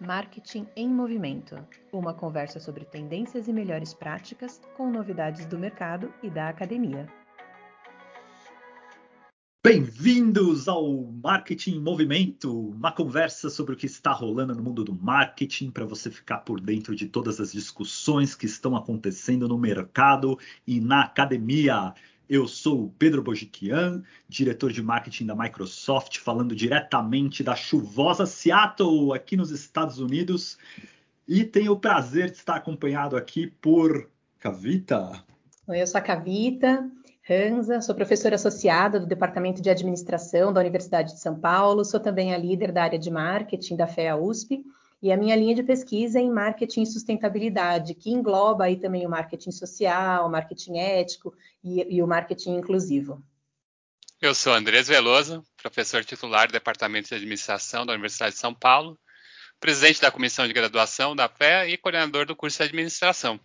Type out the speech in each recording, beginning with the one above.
Marketing em Movimento uma conversa sobre tendências e melhores práticas com novidades do mercado e da academia. Bem-vindos ao Marketing em Movimento, uma conversa sobre o que está rolando no mundo do marketing para você ficar por dentro de todas as discussões que estão acontecendo no mercado e na academia. Eu sou o Pedro Bojiquian, diretor de marketing da Microsoft, falando diretamente da chuvosa Seattle, aqui nos Estados Unidos. E tenho o prazer de estar acompanhado aqui por Cavita. Oi, eu sou a Cavita Hansa, sou professora associada do Departamento de Administração da Universidade de São Paulo, sou também a líder da área de marketing da FEA USP e a minha linha de pesquisa é em marketing e sustentabilidade, que engloba aí também o marketing social, o marketing ético e, e o marketing inclusivo. Eu sou Andrés Veloso, professor titular do Departamento de Administração da Universidade de São Paulo, presidente da Comissão de Graduação da FE e coordenador do curso de Administração.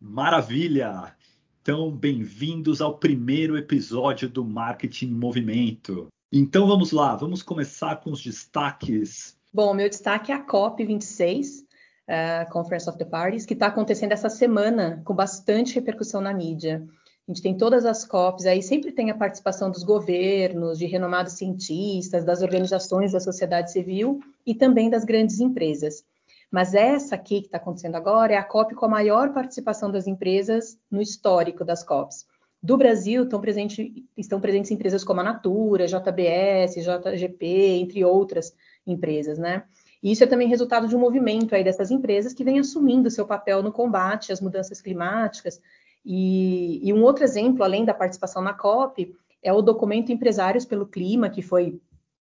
Maravilha! Então, bem-vindos ao primeiro episódio do Marketing em Movimento. Então, vamos lá, vamos começar com os destaques Bom, meu destaque é a COP26, uh, Conference of the Parties, que está acontecendo essa semana com bastante repercussão na mídia. A gente tem todas as COPs, aí sempre tem a participação dos governos, de renomados cientistas, das organizações da sociedade civil e também das grandes empresas. Mas essa aqui que está acontecendo agora é a COP com a maior participação das empresas no histórico das COPs. Do Brasil estão, presente, estão presentes empresas como a Natura, JBS, JGP, entre outras, empresas, né? E isso é também resultado de um movimento aí dessas empresas que vem assumindo seu papel no combate às mudanças climáticas. E, e um outro exemplo, além da participação na COP, é o documento Empresários pelo Clima, que foi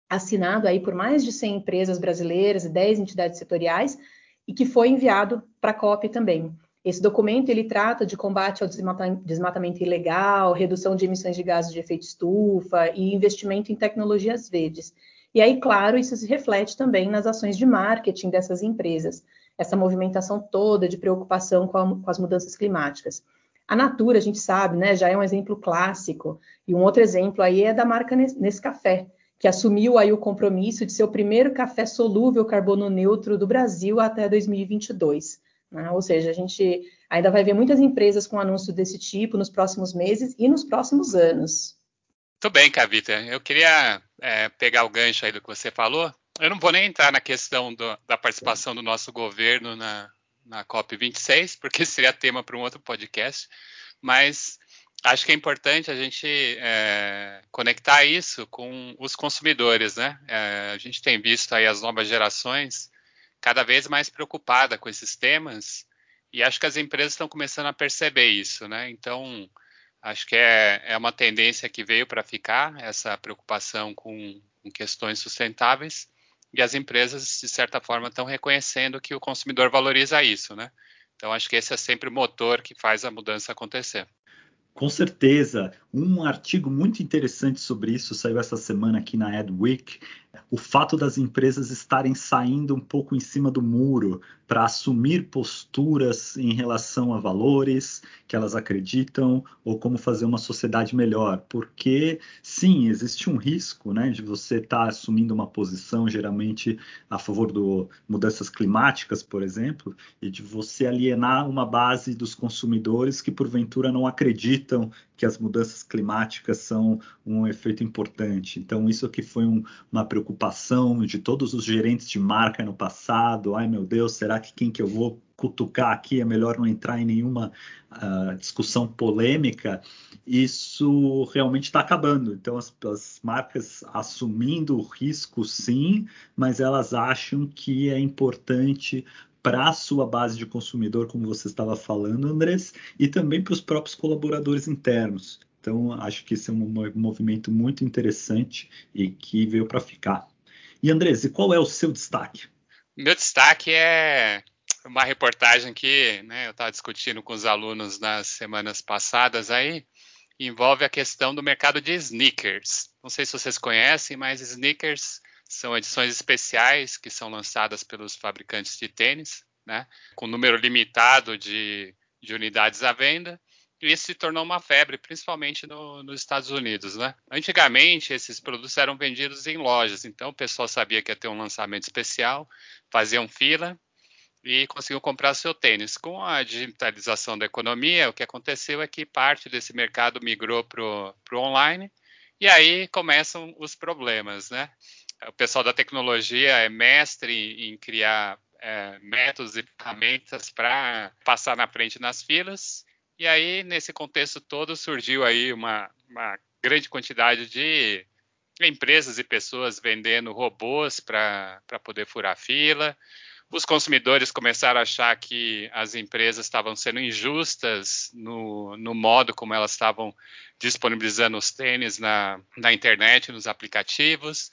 assinado aí por mais de 100 empresas brasileiras e 10 entidades setoriais e que foi enviado para a COP também. Esse documento ele trata de combate ao desmatamento ilegal, redução de emissões de gases de efeito estufa e investimento em tecnologias verdes. E aí, claro, isso se reflete também nas ações de marketing dessas empresas, essa movimentação toda de preocupação com, a, com as mudanças climáticas. A Natura, a gente sabe, né, já é um exemplo clássico, e um outro exemplo aí é da marca Nescafé, que assumiu aí o compromisso de ser o primeiro café solúvel carbono neutro do Brasil até 2022. Né? Ou seja, a gente ainda vai ver muitas empresas com anúncios desse tipo nos próximos meses e nos próximos anos. Muito bem, Cavita. Eu queria é, pegar o gancho aí do que você falou. Eu não vou nem entrar na questão do, da participação do nosso governo na, na COP26, porque seria tema para um outro podcast, mas acho que é importante a gente é, conectar isso com os consumidores, né? É, a gente tem visto aí as novas gerações cada vez mais preocupada com esses temas e acho que as empresas estão começando a perceber isso, né? Então, Acho que é, é uma tendência que veio para ficar, essa preocupação com, com questões sustentáveis, e as empresas, de certa forma, estão reconhecendo que o consumidor valoriza isso, né? Então, acho que esse é sempre o motor que faz a mudança acontecer. Com certeza. Um artigo muito interessante sobre isso saiu essa semana aqui na Adweek. O fato das empresas estarem saindo um pouco em cima do muro para assumir posturas em relação a valores que elas acreditam ou como fazer uma sociedade melhor. Porque, sim, existe um risco né, de você estar tá assumindo uma posição, geralmente a favor de mudanças climáticas, por exemplo, e de você alienar uma base dos consumidores que, porventura, não acreditam que as mudanças climáticas são um efeito importante. Então, isso aqui foi um, uma preocupação de todos os gerentes de marca no passado. Ai, meu Deus, será que quem que eu vou cutucar aqui é melhor não entrar em nenhuma uh, discussão polêmica? Isso realmente está acabando. Então, as, as marcas assumindo o risco, sim, mas elas acham que é importante para a sua base de consumidor, como você estava falando, Andrés, e também para os próprios colaboradores internos. Então, acho que esse é um movimento muito interessante e que veio para ficar. E, Andrés, e qual é o seu destaque? Meu destaque é uma reportagem que né, eu estava discutindo com os alunos nas semanas passadas aí, envolve a questão do mercado de sneakers. Não sei se vocês conhecem, mas sneakers são edições especiais que são lançadas pelos fabricantes de tênis, né, com número limitado de, de unidades à venda. e isso se tornou uma febre, principalmente no, nos Estados Unidos, né? Antigamente, esses produtos eram vendidos em lojas, então o pessoal sabia que ia ter um lançamento especial, faziam fila e conseguiam comprar seu tênis. Com a digitalização da economia, o que aconteceu é que parte desse mercado migrou para o online, e aí começam os problemas, né? O pessoal da tecnologia é mestre em criar é, métodos e ferramentas para passar na frente nas filas, e aí, nesse contexto todo, surgiu aí uma, uma grande quantidade de empresas e pessoas vendendo robôs para poder furar fila. Os consumidores começaram a achar que as empresas estavam sendo injustas no, no modo como elas estavam disponibilizando os tênis na, na internet, nos aplicativos.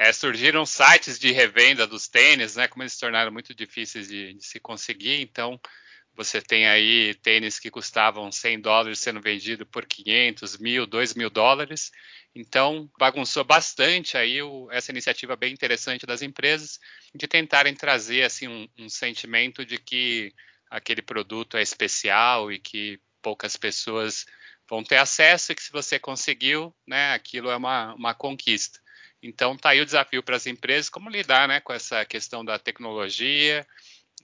É, surgiram sites de revenda dos tênis, né? Como eles se tornaram muito difíceis de, de se conseguir, então você tem aí tênis que custavam 100 dólares sendo vendido por 500, mil, 2 mil dólares. Então, bagunçou bastante aí o, essa iniciativa bem interessante das empresas de tentarem trazer assim um, um sentimento de que aquele produto é especial e que poucas pessoas vão ter acesso e que se você conseguiu, né, aquilo é uma, uma conquista. Então, tá aí o desafio para as empresas, como lidar né, com essa questão da tecnologia,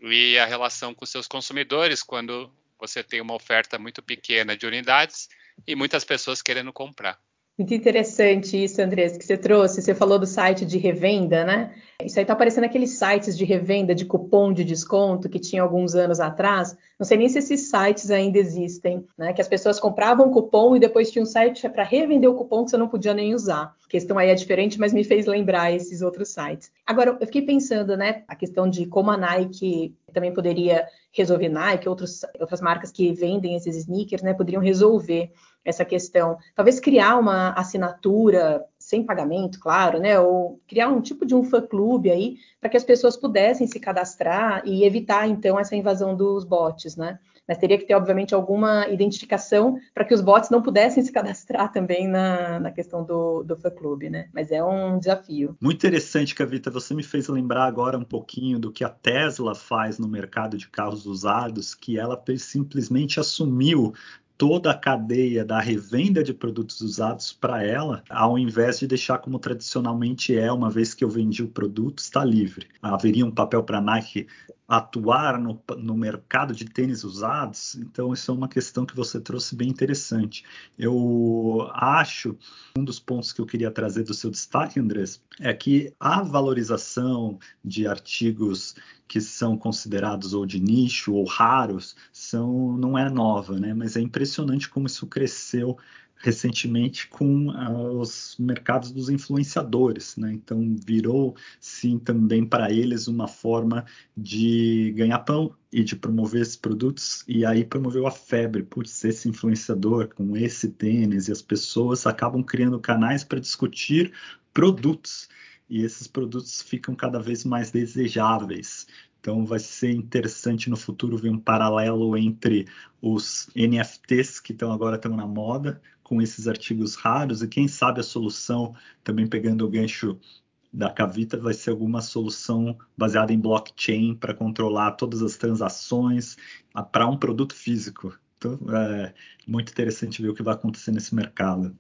e a relação com seus consumidores quando você tem uma oferta muito pequena de unidades e muitas pessoas querendo comprar. Muito interessante isso, Andrés, que você trouxe. Você falou do site de revenda, né? Isso aí tá aparecendo aqueles sites de revenda de cupom de desconto que tinha alguns anos atrás. Não sei nem se esses sites ainda existem, né? Que as pessoas compravam cupom e depois tinha um site para revender o cupom que você não podia nem usar. A questão aí é diferente, mas me fez lembrar esses outros sites. Agora, eu fiquei pensando, né? A questão de como a Nike também poderia resolver, Nike, outros, outras marcas que vendem esses sneakers, né? Poderiam resolver essa questão. Talvez criar uma assinatura sem pagamento, claro, né? Ou criar um tipo de um fã-clube aí para que as pessoas pudessem se cadastrar e evitar então essa invasão dos bots, né? Mas teria que ter, obviamente, alguma identificação para que os bots não pudessem se cadastrar também na, na questão do, do fã-clube, né? Mas é um desafio. Muito interessante, Cavita. Você me fez lembrar agora um pouquinho do que a Tesla faz no mercado de carros usados, que ela simplesmente assumiu toda a cadeia da revenda de produtos usados para ela, ao invés de deixar como tradicionalmente é, uma vez que eu vendi o produto, está livre. Haveria um papel para a Nike atuar no, no, mercado de tênis usados, então isso é uma questão que você trouxe bem interessante. Eu acho, um dos pontos que eu queria trazer do seu destaque, Andrés, é que a valorização de artigos que são considerados ou de nicho ou raros são, não é nova, né? mas é impressionante como isso cresceu recentemente com uh, os mercados dos influenciadores, né? Então virou sim também para eles uma forma de ganhar pão e de promover esses produtos e aí promoveu a febre ser esse influenciador com esse tênis e as pessoas acabam criando canais para discutir produtos e esses produtos ficam cada vez mais desejáveis. Então vai ser interessante no futuro ver um paralelo entre os NFTs que estão agora estão na moda com esses artigos raros e quem sabe a solução, também pegando o gancho da Cavita, vai ser alguma solução baseada em blockchain para controlar todas as transações para um produto físico. Então, é muito interessante ver o que vai acontecer nesse mercado.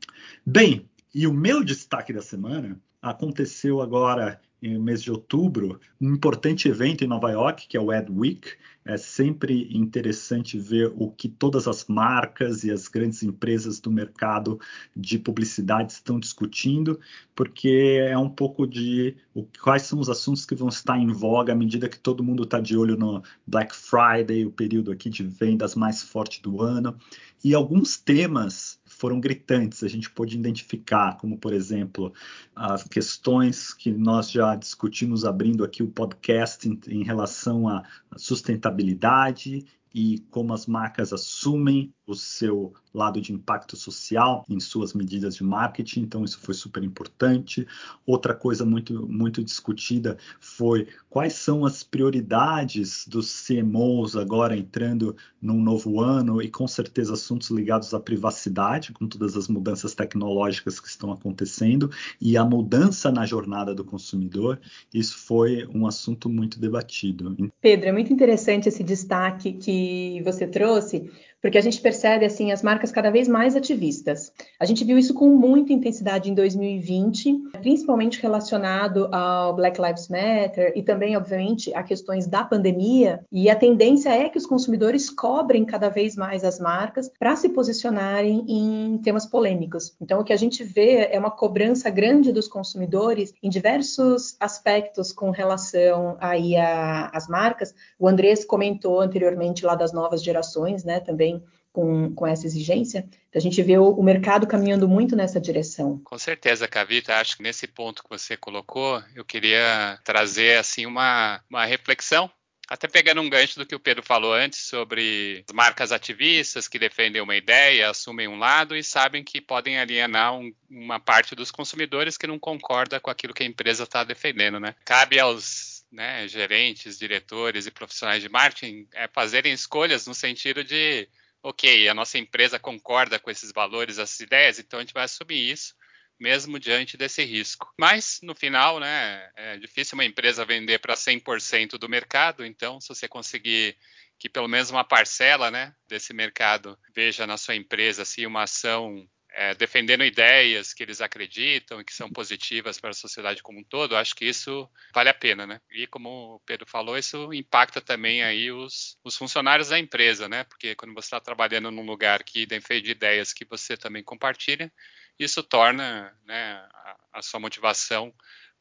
Bem, e o meu destaque da semana aconteceu agora no mês de outubro, um importante evento em Nova York, que é o Ad Week. É sempre interessante ver o que todas as marcas e as grandes empresas do mercado de publicidade estão discutindo, porque é um pouco de o, quais são os assuntos que vão estar em voga à medida que todo mundo está de olho no Black Friday, o período aqui de vendas mais forte do ano, e alguns temas foram gritantes, a gente pôde identificar, como por exemplo, as questões que nós já discutimos abrindo aqui o podcast em, em relação à sustentabilidade e como as marcas assumem o seu lado de impacto social em suas medidas de marketing, então isso foi super importante. Outra coisa muito, muito discutida foi quais são as prioridades dos CMOs agora entrando num novo ano e com certeza assuntos ligados à privacidade, com todas as mudanças tecnológicas que estão acontecendo e a mudança na jornada do consumidor. Isso foi um assunto muito debatido. Pedro, é muito interessante esse destaque que você trouxe, porque a gente percebe assim as marcas cada vez mais ativistas. A gente viu isso com muita intensidade em 2020, principalmente relacionado ao Black Lives Matter e também, obviamente, a questões da pandemia. E a tendência é que os consumidores cobrem cada vez mais as marcas para se posicionarem em temas polêmicos. Então, o que a gente vê é uma cobrança grande dos consumidores em diversos aspectos com relação aí às marcas. O Andrés comentou anteriormente lá das novas gerações, né? Também com, com essa exigência. a gente vê o, o, mercado caminhando muito nessa direção. Com certeza, Cavita. Acho que nesse ponto que você colocou, eu queria trazer assim uma, uma reflexão até pegando um gancho do que o Pedro falou antes sobre marcas ativistas que defendem uma ideia, assumem um lado e sabem que podem alienar um, uma parte dos consumidores que não concorda com aquilo que a empresa está defendendo, né? Cabe aos né, gerentes, diretores e profissionais de marketing é, fazerem escolhas no sentido de ok, a nossa empresa concorda com esses valores, essas ideias, então a gente vai assumir isso, mesmo diante desse risco. Mas, no final, né, é difícil uma empresa vender para 100% do mercado, então, se você conseguir que pelo menos uma parcela né, desse mercado veja na sua empresa assim, uma ação é, defendendo ideias que eles acreditam e que são positivas para a sociedade como um todo, acho que isso vale a pena, né? E como o Pedro falou, isso impacta também aí os, os funcionários da empresa, né? Porque quando você está trabalhando num lugar que defende ideias que você também compartilha, isso torna né, a, a sua motivação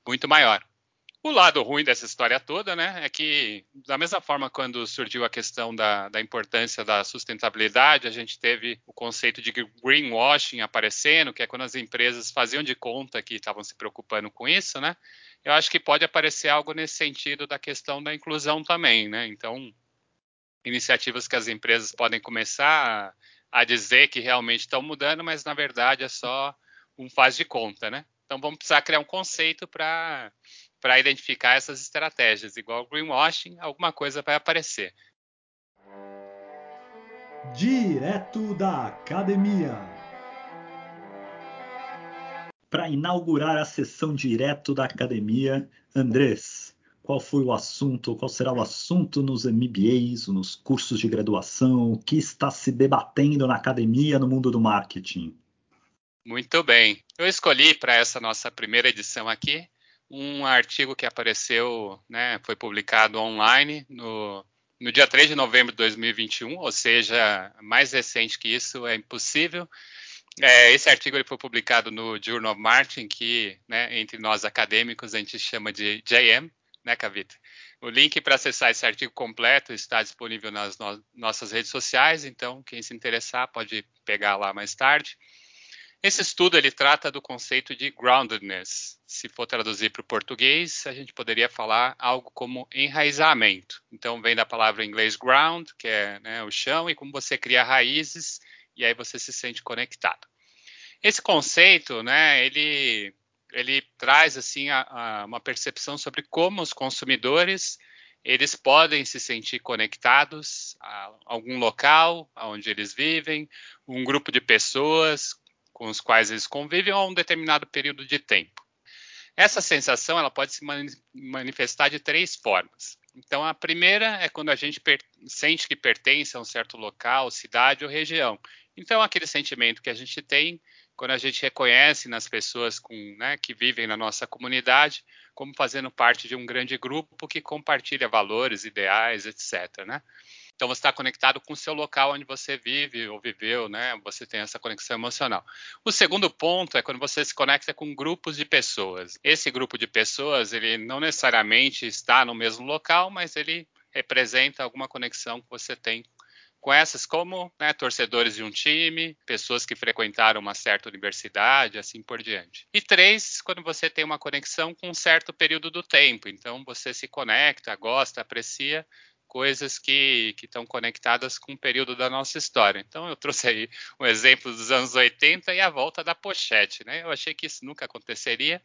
muito maior. O lado ruim dessa história toda, né, é que, da mesma forma, quando surgiu a questão da, da, importância da sustentabilidade, a gente teve o conceito de greenwashing aparecendo, que é quando as empresas faziam de conta que estavam se preocupando com isso, né? Eu acho que pode aparecer algo nesse sentido da questão da inclusão também, né? Então, iniciativas que as empresas podem começar a, a dizer que realmente estão mudando, mas na verdade é só um faz de conta, né? Então, vamos precisar criar um conceito para para identificar essas estratégias. Igual greenwashing, alguma coisa vai aparecer. Direto da academia. Para inaugurar a sessão direto da academia, Andrés, qual foi o assunto, qual será o assunto nos MBAs, nos cursos de graduação, o que está se debatendo na academia no mundo do marketing? Muito bem. Eu escolhi para essa nossa primeira edição aqui um artigo que apareceu, né, foi publicado online no, no dia 3 de novembro de 2021, ou seja, mais recente que isso é impossível. É, esse artigo ele foi publicado no Journal of Marketing, que né, entre nós acadêmicos a gente chama de JM, né, Cavita? O link para acessar esse artigo completo está disponível nas no nossas redes sociais, então quem se interessar pode pegar lá mais tarde. Esse estudo ele trata do conceito de groundedness. Se for traduzir para o português, a gente poderia falar algo como enraizamento. Então, vem da palavra em inglês ground, que é né, o chão, e como você cria raízes, e aí você se sente conectado. Esse conceito, né, ele, ele traz assim a, a, uma percepção sobre como os consumidores eles podem se sentir conectados a algum local onde eles vivem, um grupo de pessoas, com os quais eles convivem a um determinado período de tempo. Essa sensação ela pode se manifestar de três formas. Então, a primeira é quando a gente sente que pertence a um certo local, cidade ou região. Então, aquele sentimento que a gente tem quando a gente reconhece nas pessoas com, né, que vivem na nossa comunidade como fazendo parte de um grande grupo que compartilha valores, ideais, etc. Né? Então você está conectado com o seu local onde você vive ou viveu, né? Você tem essa conexão emocional. O segundo ponto é quando você se conecta com grupos de pessoas. Esse grupo de pessoas, ele não necessariamente está no mesmo local, mas ele representa alguma conexão que você tem com essas, como né, torcedores de um time, pessoas que frequentaram uma certa universidade, assim por diante. E três, quando você tem uma conexão com um certo período do tempo. Então você se conecta, gosta, aprecia coisas que estão conectadas com o período da nossa história. Então, eu trouxe aí um exemplo dos anos 80 e a volta da pochete. Né? Eu achei que isso nunca aconteceria,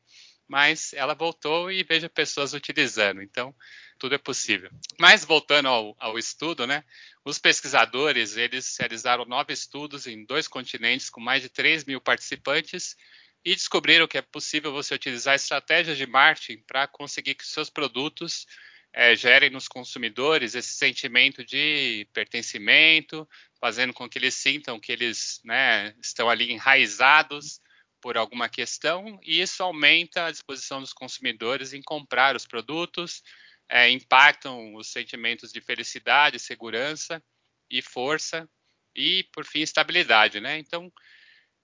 mas ela voltou e vejo pessoas utilizando. Então, tudo é possível. Mas voltando ao, ao, estudo, né? Os pesquisadores eles realizaram nove estudos em dois continentes com mais de 3 mil participantes e descobriram que é possível você utilizar estratégias de marketing para conseguir que seus produtos é, gerem nos consumidores esse sentimento de pertencimento, fazendo com que eles sintam que eles né, estão ali enraizados por alguma questão, e isso aumenta a disposição dos consumidores em comprar os produtos, é, impactam os sentimentos de felicidade, segurança e força, e, por fim, estabilidade. Né? Então,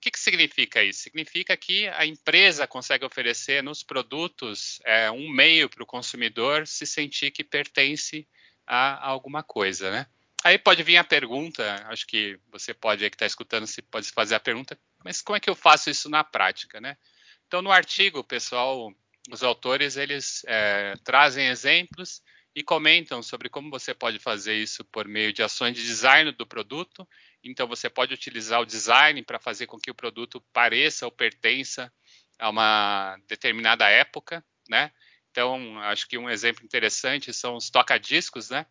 que, que significa isso? Significa que a empresa consegue oferecer nos produtos é, um meio para o consumidor se sentir que pertence a, alguma coisa, né? Aí pode vir a pergunta, acho que você pode, aí que está escutando, se pode fazer a pergunta, mas como é que eu faço isso na prática, né? Então, no artigo, pessoal, os autores, eles é, trazem exemplos e comentam sobre como você pode fazer isso por meio de ações de design do produto então você pode utilizar o design para fazer com que o produto pareça ou pertença a uma determinada época, né? Então, acho que um exemplo interessante são os toca-discos, né?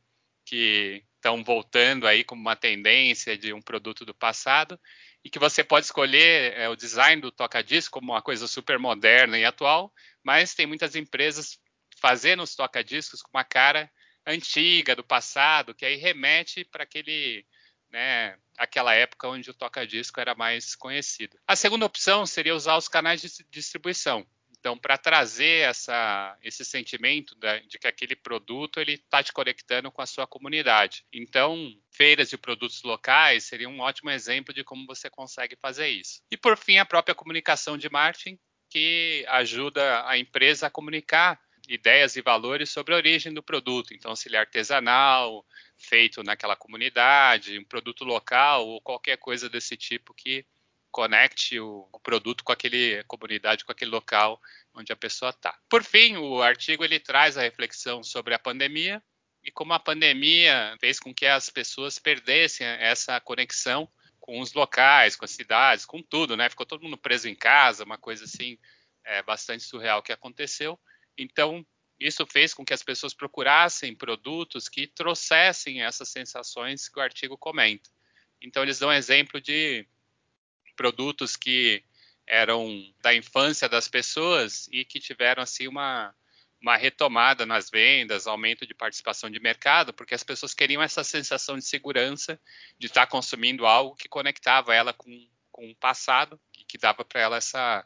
Que estão voltando aí como uma tendência de um produto do passado e que você pode escolher é, o design do toca-disco como uma coisa super moderna e atual, mas tem muitas empresas fazendo os toca-discos com uma cara antiga do passado, que aí remete para aquele né, aquela época onde o toca-disco era mais conhecido. A segunda opção seria usar os canais de distribuição. Então, para trazer essa, esse sentimento de que aquele produto ele está te conectando com a sua comunidade. Então, feiras de produtos locais seria um ótimo exemplo de como você consegue fazer isso. E por fim, a própria comunicação de marketing, que ajuda a empresa a comunicar ideias e valores sobre a origem do produto. Então, se ele é artesanal, feito naquela comunidade, um produto local ou qualquer coisa desse tipo que conecte o, o produto com aquele comunidade, com aquele local onde a pessoa está. Por fim, o artigo ele traz a reflexão sobre a pandemia e como a pandemia fez com que as pessoas perdessem essa conexão com os locais, com as cidades, com tudo, né? Ficou todo mundo preso em casa, uma coisa assim é, bastante surreal que aconteceu. Então, isso fez com que as pessoas procurassem produtos que trouxessem essas sensações que o artigo comenta. Então, eles dão exemplo de produtos que eram da infância das pessoas e que tiveram assim uma, uma retomada nas vendas, aumento de participação de mercado, porque as pessoas queriam essa sensação de segurança de estar consumindo algo que conectava ela com, com o passado e que dava para ela essa,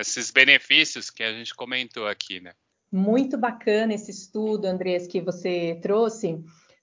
esses benefícios que a gente comentou aqui, né? Muito bacana esse estudo, Andrés, que você trouxe,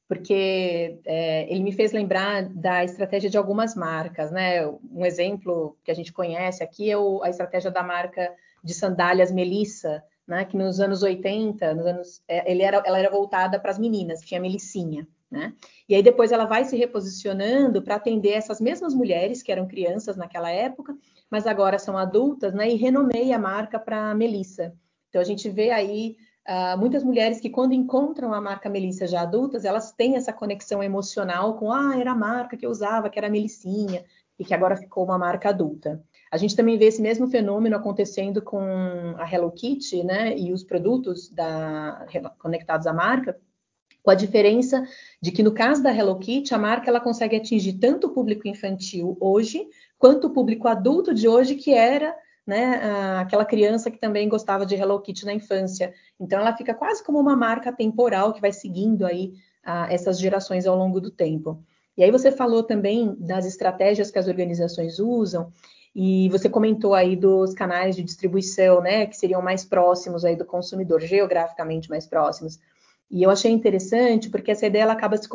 porque é, ele me fez lembrar da estratégia de algumas marcas, né? Um exemplo que a gente conhece aqui é o, a estratégia da marca de sandálias Melissa, né? Que nos anos 80, nos anos, é, ele era, ela era voltada para as meninas, tinha Melicinha. Né? E aí depois ela vai se reposicionando para atender essas mesmas mulheres que eram crianças naquela época, mas agora são adultas, né? E renomeia a marca para Melissa. Então, a gente vê aí uh, muitas mulheres que, quando encontram a marca Melissa já adultas, elas têm essa conexão emocional com, ah, era a marca que eu usava, que era a Melicinha, e que agora ficou uma marca adulta. A gente também vê esse mesmo fenômeno acontecendo com a Hello Kitty, né, e os produtos da, conectados à marca, com a diferença de que no caso da Hello Kitty, a marca ela consegue atingir tanto o público infantil hoje, quanto o público adulto de hoje, que era né, aquela criança que também gostava de Hello Kitty na infância. Então, ela fica quase como uma marca temporal que vai seguindo aí essas gerações ao longo do tempo. E aí você falou também das estratégias que as organizações usam, e você comentou aí dos canais de distribuição, né, que seriam mais próximos aí do consumidor, geograficamente mais próximos. E eu achei interessante porque essa ideia ela acaba se,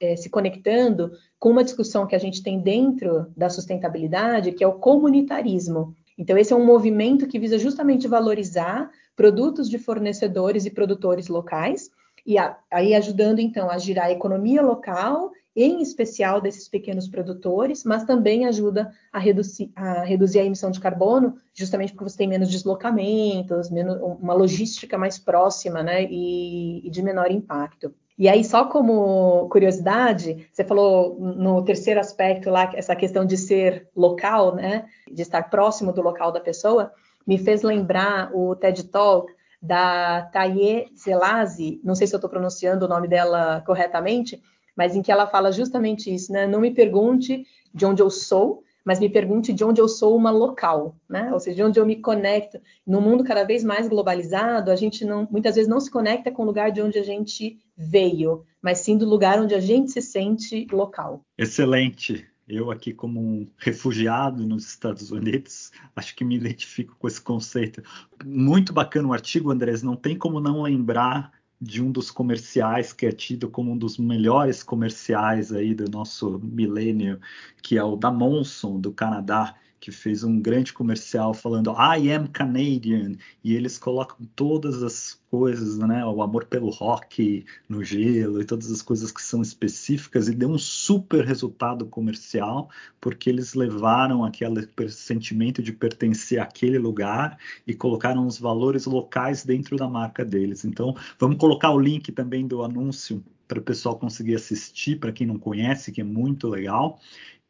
é, se conectando com uma discussão que a gente tem dentro da sustentabilidade, que é o comunitarismo. Então, esse é um movimento que visa justamente valorizar produtos de fornecedores e produtores locais, e a, aí ajudando, então, a girar a economia local, em especial desses pequenos produtores, mas também ajuda a reduzir, a reduzir a emissão de carbono, justamente porque você tem menos deslocamentos, menos, uma logística mais próxima, né, e, e de menor impacto. E aí, só como curiosidade, você falou no terceiro aspecto lá, essa questão de ser local, né? De estar próximo do local da pessoa, me fez lembrar o TED Talk da Taye Zelazzi, não sei se eu estou pronunciando o nome dela corretamente, mas em que ela fala justamente isso, né? Não me pergunte de onde eu sou, mas me pergunte de onde eu sou uma local, né? Ou seja, de onde eu me conecto. No mundo cada vez mais globalizado, a gente não, muitas vezes não se conecta com o lugar de onde a gente veio, mas sim do lugar onde a gente se sente local. Excelente. Eu aqui como um refugiado nos Estados Unidos, acho que me identifico com esse conceito. Muito bacana o artigo, Andrés. Não tem como não lembrar de um dos comerciais que é tido como um dos melhores comerciais aí do nosso milênio, que é o da Monson, do Canadá, que fez um grande comercial falando I am Canadian, e eles colocam todas as coisas, né, o amor pelo rock no gelo e todas as coisas que são específicas, e deu um super resultado comercial, porque eles levaram aquele sentimento de pertencer àquele lugar e colocaram os valores locais dentro da marca deles. Então, vamos colocar o link também do anúncio para o pessoal conseguir assistir, para quem não conhece, que é muito legal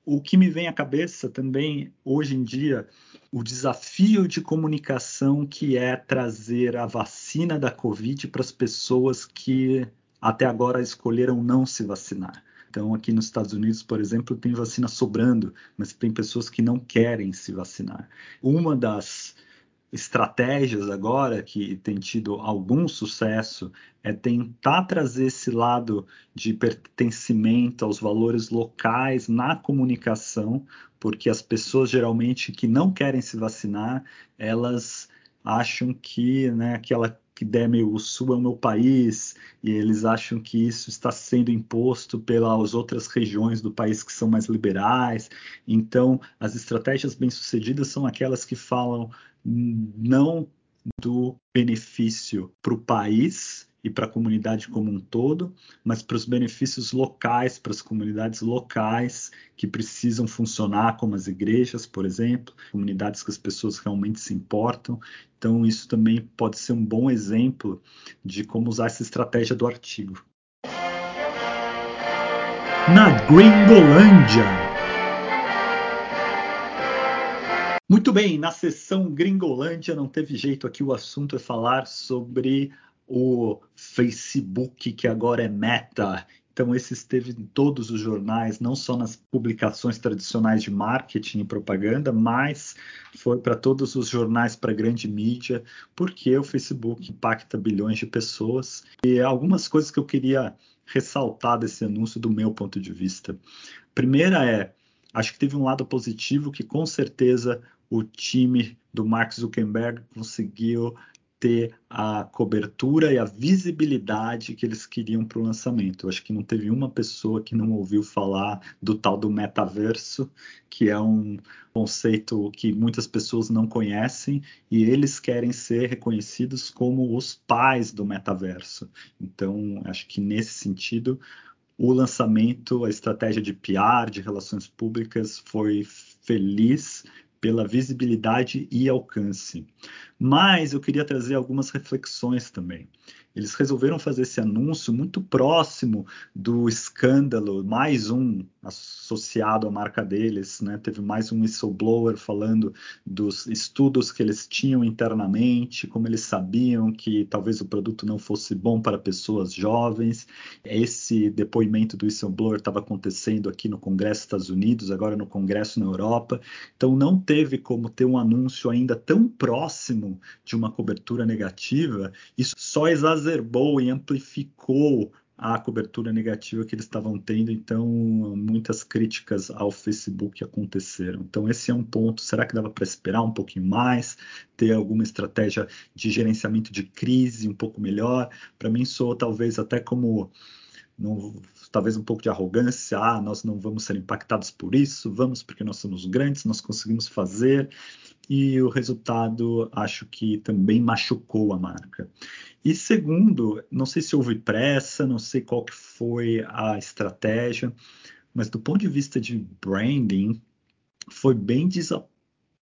o que me vem à cabeça também hoje em dia, o desafio de comunicação que é trazer a vacina da Covid para as pessoas que até agora escolheram não se vacinar. Então, aqui nos Estados Unidos, por exemplo, tem vacina sobrando, mas tem pessoas que não querem se vacinar. Uma das estratégias agora que tem tido algum sucesso é tentar trazer esse lado de pertencimento aos valores locais na comunicação, porque as pessoas geralmente que não querem se vacinar, elas acham que né, aquela que der meu, o sul é o meu país, e eles acham que isso está sendo imposto pelas outras regiões do país que são mais liberais. Então, as estratégias bem-sucedidas são aquelas que falam não do benefício para o país e para a comunidade como um todo, mas para os benefícios locais, para as comunidades locais que precisam funcionar, como as igrejas, por exemplo, comunidades que as pessoas realmente se importam. Então, isso também pode ser um bom exemplo de como usar essa estratégia do artigo. Na Gringolândia. Muito bem, na sessão Gringolândia não teve jeito aqui, o assunto é falar sobre o Facebook, que agora é Meta. Então, esse esteve em todos os jornais, não só nas publicações tradicionais de marketing e propaganda, mas foi para todos os jornais para grande mídia, porque o Facebook impacta bilhões de pessoas. E algumas coisas que eu queria ressaltar desse anúncio do meu ponto de vista. Primeira é, acho que teve um lado positivo que com certeza o time do Mark Zuckerberg conseguiu ter a cobertura e a visibilidade que eles queriam para o lançamento. Eu acho que não teve uma pessoa que não ouviu falar do tal do metaverso, que é um conceito que muitas pessoas não conhecem e eles querem ser reconhecidos como os pais do metaverso. Então, acho que nesse sentido, o lançamento, a estratégia de PR, de relações públicas, foi feliz pela visibilidade e alcance. Mas eu queria trazer algumas reflexões também. Eles resolveram fazer esse anúncio muito próximo do escândalo, mais um associado à marca deles, né? Teve mais um whistleblower falando dos estudos que eles tinham internamente, como eles sabiam que talvez o produto não fosse bom para pessoas jovens. Esse depoimento do whistleblower estava acontecendo aqui no Congresso dos Estados Unidos, agora no Congresso na Europa. Então não teve como ter um anúncio ainda tão próximo de uma cobertura negativa. Isso só exacerbou e amplificou a cobertura negativa que eles estavam tendo, então muitas críticas ao Facebook aconteceram. Então esse é um ponto. Será que dava para esperar um pouquinho mais, ter alguma estratégia de gerenciamento de crise um pouco melhor? Para mim soa talvez até como no, talvez um pouco de arrogância, ah, nós não vamos ser impactados por isso, vamos porque nós somos grandes, nós conseguimos fazer, e o resultado acho que também machucou a marca. E segundo, não sei se houve pressa, não sei qual que foi a estratégia, mas do ponto de vista de branding, foi bem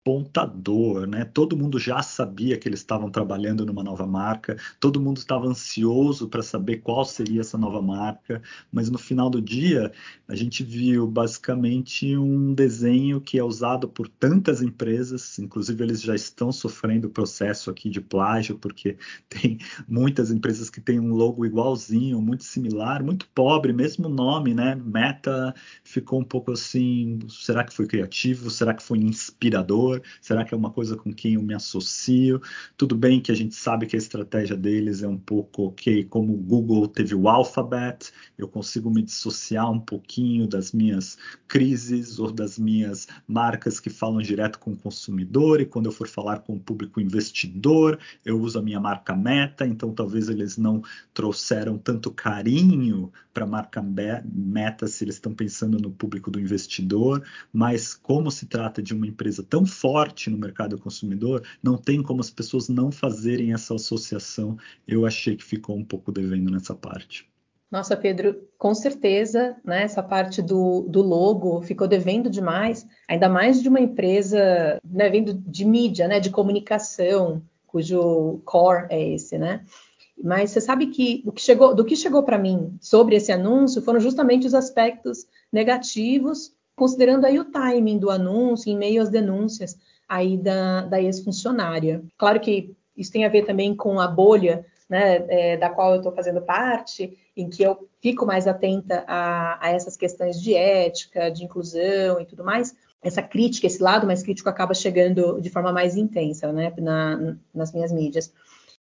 despontador, né? Todo mundo já sabia que eles estavam trabalhando numa nova marca, todo mundo estava ansioso para saber qual seria essa nova marca, mas no final do dia a gente viu basicamente um desenho que é usado por tantas empresas, inclusive eles já estão sofrendo processo aqui de plágio, porque tem muitas empresas que têm um logo igualzinho, muito similar, muito pobre, mesmo nome, né? Meta ficou um pouco assim, será que foi criativo? Será que foi inspirador? Será que é uma coisa com quem eu me associo? Tudo bem que a gente sabe que a estratégia deles é um pouco ok, como o Google teve o Alphabet, eu consigo me dissociar um pouquinho das minhas crises ou das minhas marcas que falam direto com o consumidor, e quando eu for falar com o público investidor, eu uso a minha marca Meta, então talvez eles não trouxeram tanto carinho para a marca Meta se eles estão pensando no público do investidor, mas como se trata de uma empresa tão forte no mercado consumidor, não tem como as pessoas não fazerem essa associação. Eu achei que ficou um pouco devendo nessa parte. Nossa, Pedro, com certeza, né, essa parte do, do logo ficou devendo demais, ainda mais de uma empresa né, vindo de mídia, né, de comunicação, cujo core é esse, né? Mas você sabe que do que chegou, do que chegou para mim sobre esse anúncio foram justamente os aspectos negativos considerando aí o timing do anúncio em meio às denúncias aí da, da ex-funcionária. Claro que isso tem a ver também com a bolha né, é, da qual eu estou fazendo parte, em que eu fico mais atenta a, a, essas questões de ética, de inclusão e tudo mais. Essa crítica, esse lado mais crítico acaba chegando de forma mais intensa né, na, nas minhas mídias.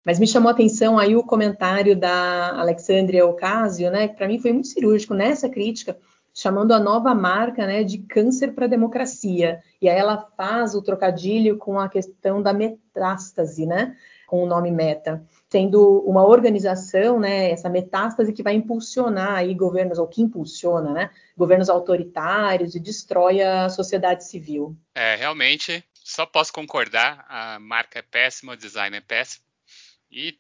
Mas me chamou a atenção aí o comentário da Alexandria Ocasio, né, que para mim foi muito cirúrgico nessa crítica, chamando a nova marca né, de câncer para a democracia. E aí ela faz o trocadilho com a questão da metástase, né, com o nome Meta, sendo uma organização, né, essa metástase que vai impulsionar aí governos, ou que impulsiona, né, governos autoritários e destrói a sociedade civil. É, realmente, só posso concordar, a marca é péssima, o design é péssimo, e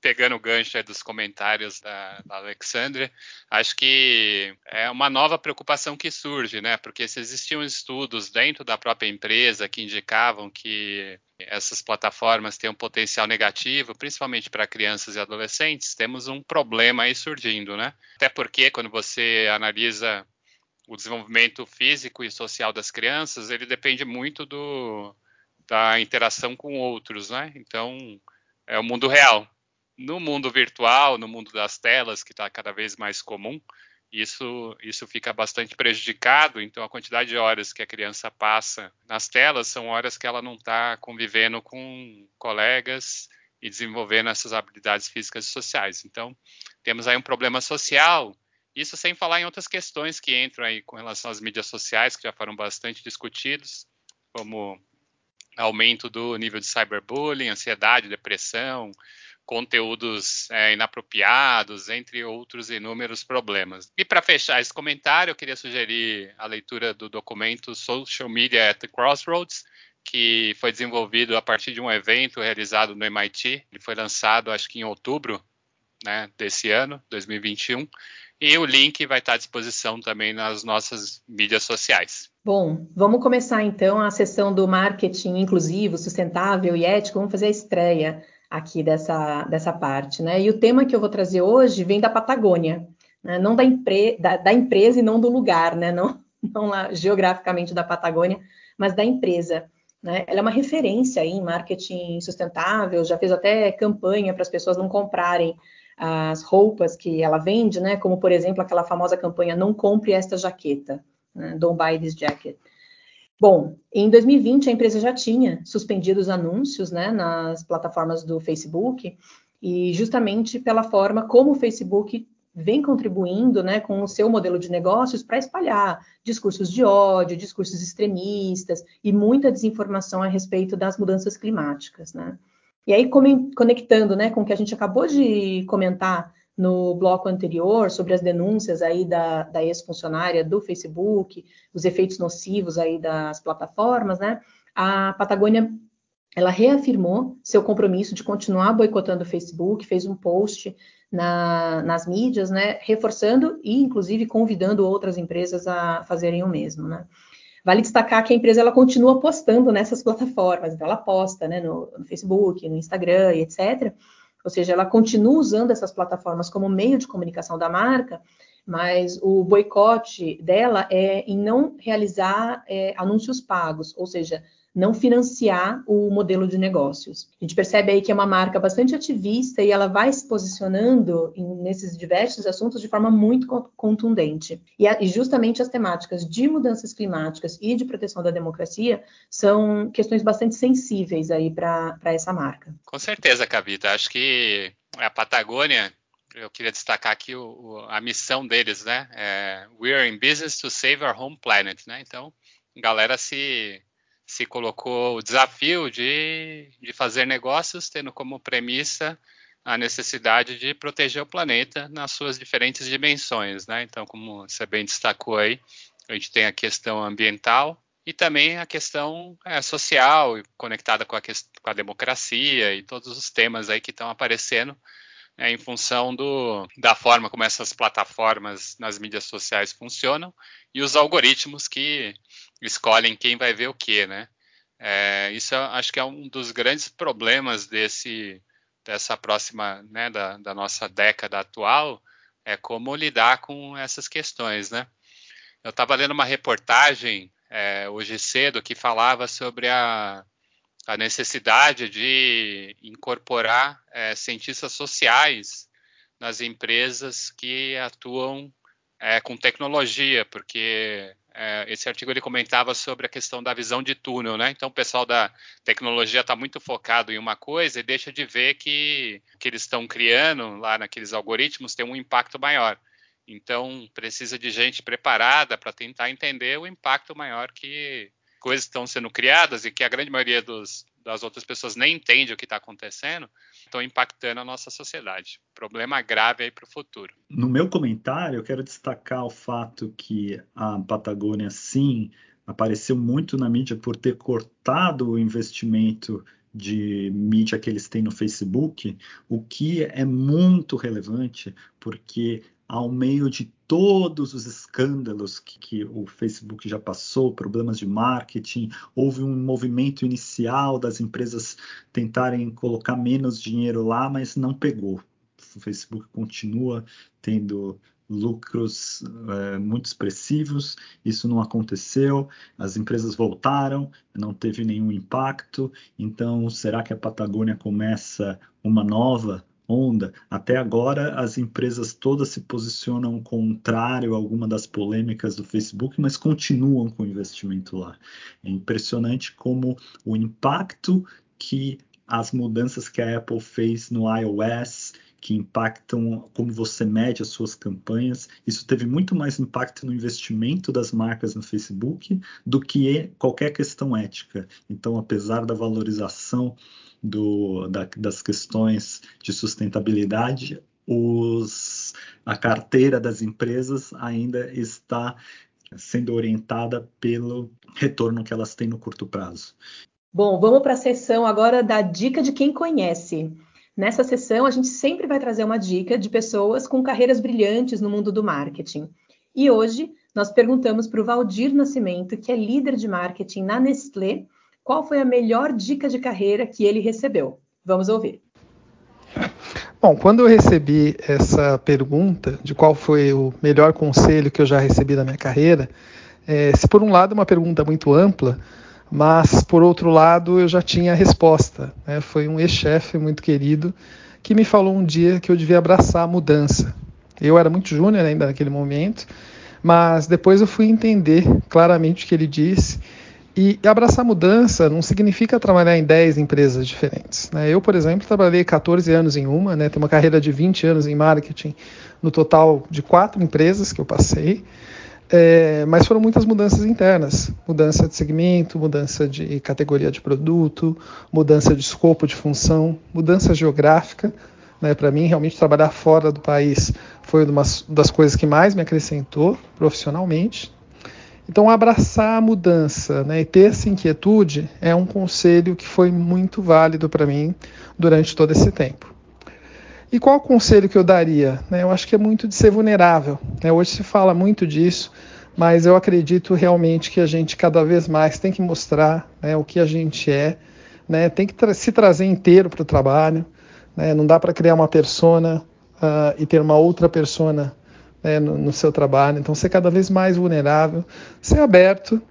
pegando o gancho dos comentários da, da Alexandre, acho que é uma nova preocupação que surge, né? Porque se existiam estudos dentro da própria empresa que indicavam que essas plataformas têm um potencial negativo, principalmente para crianças e adolescentes, temos um problema aí surgindo, né? Até porque quando você analisa o desenvolvimento físico e social das crianças, ele depende muito do, da interação com outros, né? Então, é o mundo real no mundo virtual, no mundo das telas, que está cada vez mais comum, isso, isso fica bastante prejudicado. Então, a quantidade de horas que a criança passa nas telas são horas que ela não está convivendo com colegas e desenvolvendo essas habilidades físicas e sociais. Então, temos aí um problema social. Isso sem falar em outras questões que entram aí com relação às mídias sociais, que já foram bastante discutidos, como aumento do nível de cyberbullying, ansiedade, depressão, conteúdos é, inapropriados, entre outros inúmeros problemas. E para fechar esse comentário, eu queria sugerir a leitura do documento Social Media at the Crossroads, que foi desenvolvido a partir de um evento realizado no MIT. Ele foi lançado, acho que em outubro né, desse ano, 2021. E o link vai estar à disposição também nas nossas mídias sociais. Bom, vamos começar então a sessão do marketing inclusivo, sustentável e ético. Vamos fazer a estreia aqui dessa, dessa parte, né? E o tema que eu vou trazer hoje vem da Patagônia, né? não da, empre da, da, empresa e não do lugar, né? Não, não lá geograficamente da Patagônia, mas da empresa. Né? Ela é uma referência em marketing sustentável, já fez até campanha para as pessoas não comprarem as roupas que ela vende, né? Como por exemplo aquela famosa campanha "Não compre esta jaqueta", né? "Don't buy this jacket". Bom, em 2020 a empresa já tinha suspendido os anúncios né, nas plataformas do Facebook, e justamente pela forma como o Facebook vem contribuindo né, com o seu modelo de negócios para espalhar discursos de ódio, discursos extremistas e muita desinformação a respeito das mudanças climáticas. Né? E aí, conectando né, com o que a gente acabou de comentar no bloco anterior sobre as denúncias aí da, da ex-funcionária do Facebook, os efeitos nocivos aí das plataformas, né? A Patagônia ela reafirmou seu compromisso de continuar boicotando o Facebook, fez um post na, nas mídias, né, reforçando e inclusive convidando outras empresas a fazerem o mesmo, né. Vale destacar que a empresa ela continua postando nessas plataformas, então ela posta né, no, no Facebook, no Instagram etc. Ou seja, ela continua usando essas plataformas como meio de comunicação da marca, mas o boicote dela é em não realizar é, anúncios pagos, ou seja, não financiar o modelo de negócios. A gente percebe aí que é uma marca bastante ativista e ela vai se posicionando em, nesses diversos assuntos de forma muito contundente. E, a, e, justamente as temáticas de mudanças climáticas e de proteção da democracia são questões bastante sensíveis aí para essa marca. Com certeza, Cavita. Acho que a Patagônia eu queria destacar aqui o, o, a missão deles, né? É, We are in business to save our home planet, né? Então, galera se se colocou o desafio de, de fazer negócios tendo como premissa a necessidade de proteger o planeta nas suas diferentes dimensões, né? Então, como você bem destacou aí, a gente tem a questão ambiental e também a questão é, social conectada com a, com a democracia e todos os temas aí que estão aparecendo é, em função do, da forma como essas plataformas nas mídias sociais funcionam e os algoritmos que escolhem quem vai ver o que, né? É, isso acho que é um dos grandes problemas desse dessa próxima, né, da, da nossa década atual, é como lidar com essas questões, né? Eu estava lendo uma reportagem é, hoje cedo que falava sobre a, a necessidade de incorporar é, cientistas sociais nas empresas que atuam é, com tecnologia, porque é, esse artigo ele comentava sobre a questão da visão de túnel, né? Então o pessoal da tecnologia está muito focado em uma coisa e deixa de ver que que eles estão criando lá naqueles algoritmos tem um impacto maior. Então precisa de gente preparada para tentar entender o impacto maior que coisas estão sendo criadas e que a grande maioria dos, das outras pessoas nem entende o que está acontecendo, estão impactando a nossa sociedade. Problema grave aí para o futuro. No meu comentário, eu quero destacar o fato que a Patagônia, sim, apareceu muito na mídia por ter cortado o investimento de mídia que eles têm no Facebook, o que é muito relevante, porque ao meio de todos os escândalos que, que, o Facebook já passou, problemas de marketing, houve um movimento inicial das empresas tentarem colocar menos dinheiro lá, mas não pegou. O Facebook continua tendo lucros é, muito expressivos, isso não aconteceu, as empresas voltaram, não teve nenhum impacto, então será que a Patagônia começa uma nova onda. Até agora, as empresas todas se posicionam contrário a alguma das polêmicas do Facebook, mas continuam com o investimento lá. É impressionante como o impacto que as mudanças que a Apple fez no iOS que impactam como você mede as suas campanhas. Isso teve muito mais impacto no investimento das marcas no Facebook do que qualquer questão ética. Então, apesar da valorização do, da, das questões de sustentabilidade, os, a carteira das empresas ainda está sendo orientada pelo retorno que elas têm no curto prazo. Bom, vamos para a sessão agora da dica de quem conhece. Nessa sessão, a gente sempre vai trazer uma dica de pessoas com carreiras brilhantes no mundo do marketing. E hoje, nós perguntamos para o Valdir Nascimento, que é líder de marketing na Nestlé, qual foi a melhor dica de carreira que ele recebeu. Vamos ouvir. Bom, quando eu recebi essa pergunta de qual foi o melhor conselho que eu já recebi na minha carreira, é, se por um lado é uma pergunta muito ampla, mas por outro lado eu já tinha a resposta. Né? Foi um ex-chefe muito querido que me falou um dia que eu devia abraçar a mudança. Eu era muito júnior ainda naquele momento, mas depois eu fui entender claramente o que ele disse e abraçar mudança não significa trabalhar em 10 empresas diferentes. Né? Eu, por exemplo, trabalhei 14 anos em uma, né? tenho uma carreira de 20 anos em marketing, no total de quatro empresas que eu passei, é, mas foram muitas mudanças internas: mudança de segmento, mudança de categoria de produto, mudança de escopo de função, mudança geográfica. Né? Para mim, realmente, trabalhar fora do país foi uma das coisas que mais me acrescentou profissionalmente. Então, abraçar a mudança né, e ter essa inquietude é um conselho que foi muito válido para mim durante todo esse tempo. E qual o conselho que eu daria? Né, eu acho que é muito de ser vulnerável. Né? Hoje se fala muito disso, mas eu acredito realmente que a gente cada vez mais tem que mostrar né, o que a gente é, tem que se trazer inteiro para o trabalho, não dá para criar uma persona uh, e ter uma outra persona no, seu trabalho, então ser cada vez mais vulnerável, ser aberto,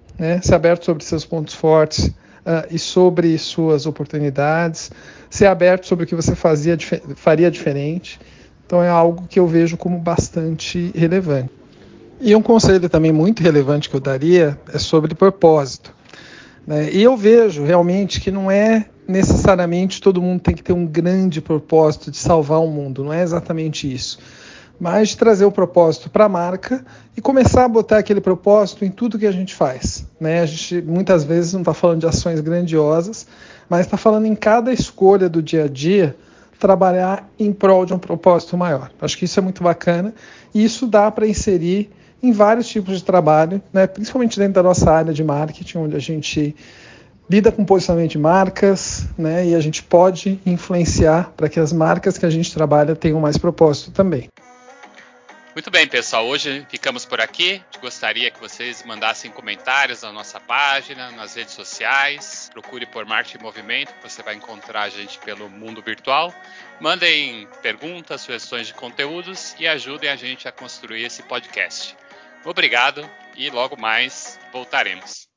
ser aberto sobre seus pontos fortes uh, e sobre suas oportunidades, ser aberto sobre o que você fazia, faria diferente, então é algo que eu vejo como bastante relevante. E um conselho também muito relevante que eu daria é sobre propósito. Né? E eu vejo realmente que não é necessariamente todo mundo tem que ter um grande propósito de salvar o mundo, não é exatamente isso. Mas de trazer o propósito para a marca e começar a botar aquele propósito em tudo que a gente faz. Né? A gente muitas vezes não está falando de ações grandiosas, mas está falando em cada escolha do dia a dia trabalhar em prol de um propósito maior. Acho que isso é muito bacana e isso dá para inserir em vários tipos de trabalho, né? principalmente dentro da nossa área de marketing, onde a gente lida com posicionamento de marcas, né? E a gente pode influenciar para que as marcas que a gente trabalha tenham mais propósito também. Muito bem, pessoal. Hoje ficamos por aqui. Gostaria que vocês mandassem comentários na nossa página, nas redes sociais. Procure por Marketing Movimento, você vai encontrar a gente pelo mundo virtual. Mandem perguntas, sugestões de conteúdos e ajudem a gente a construir esse podcast. Obrigado e logo mais voltaremos.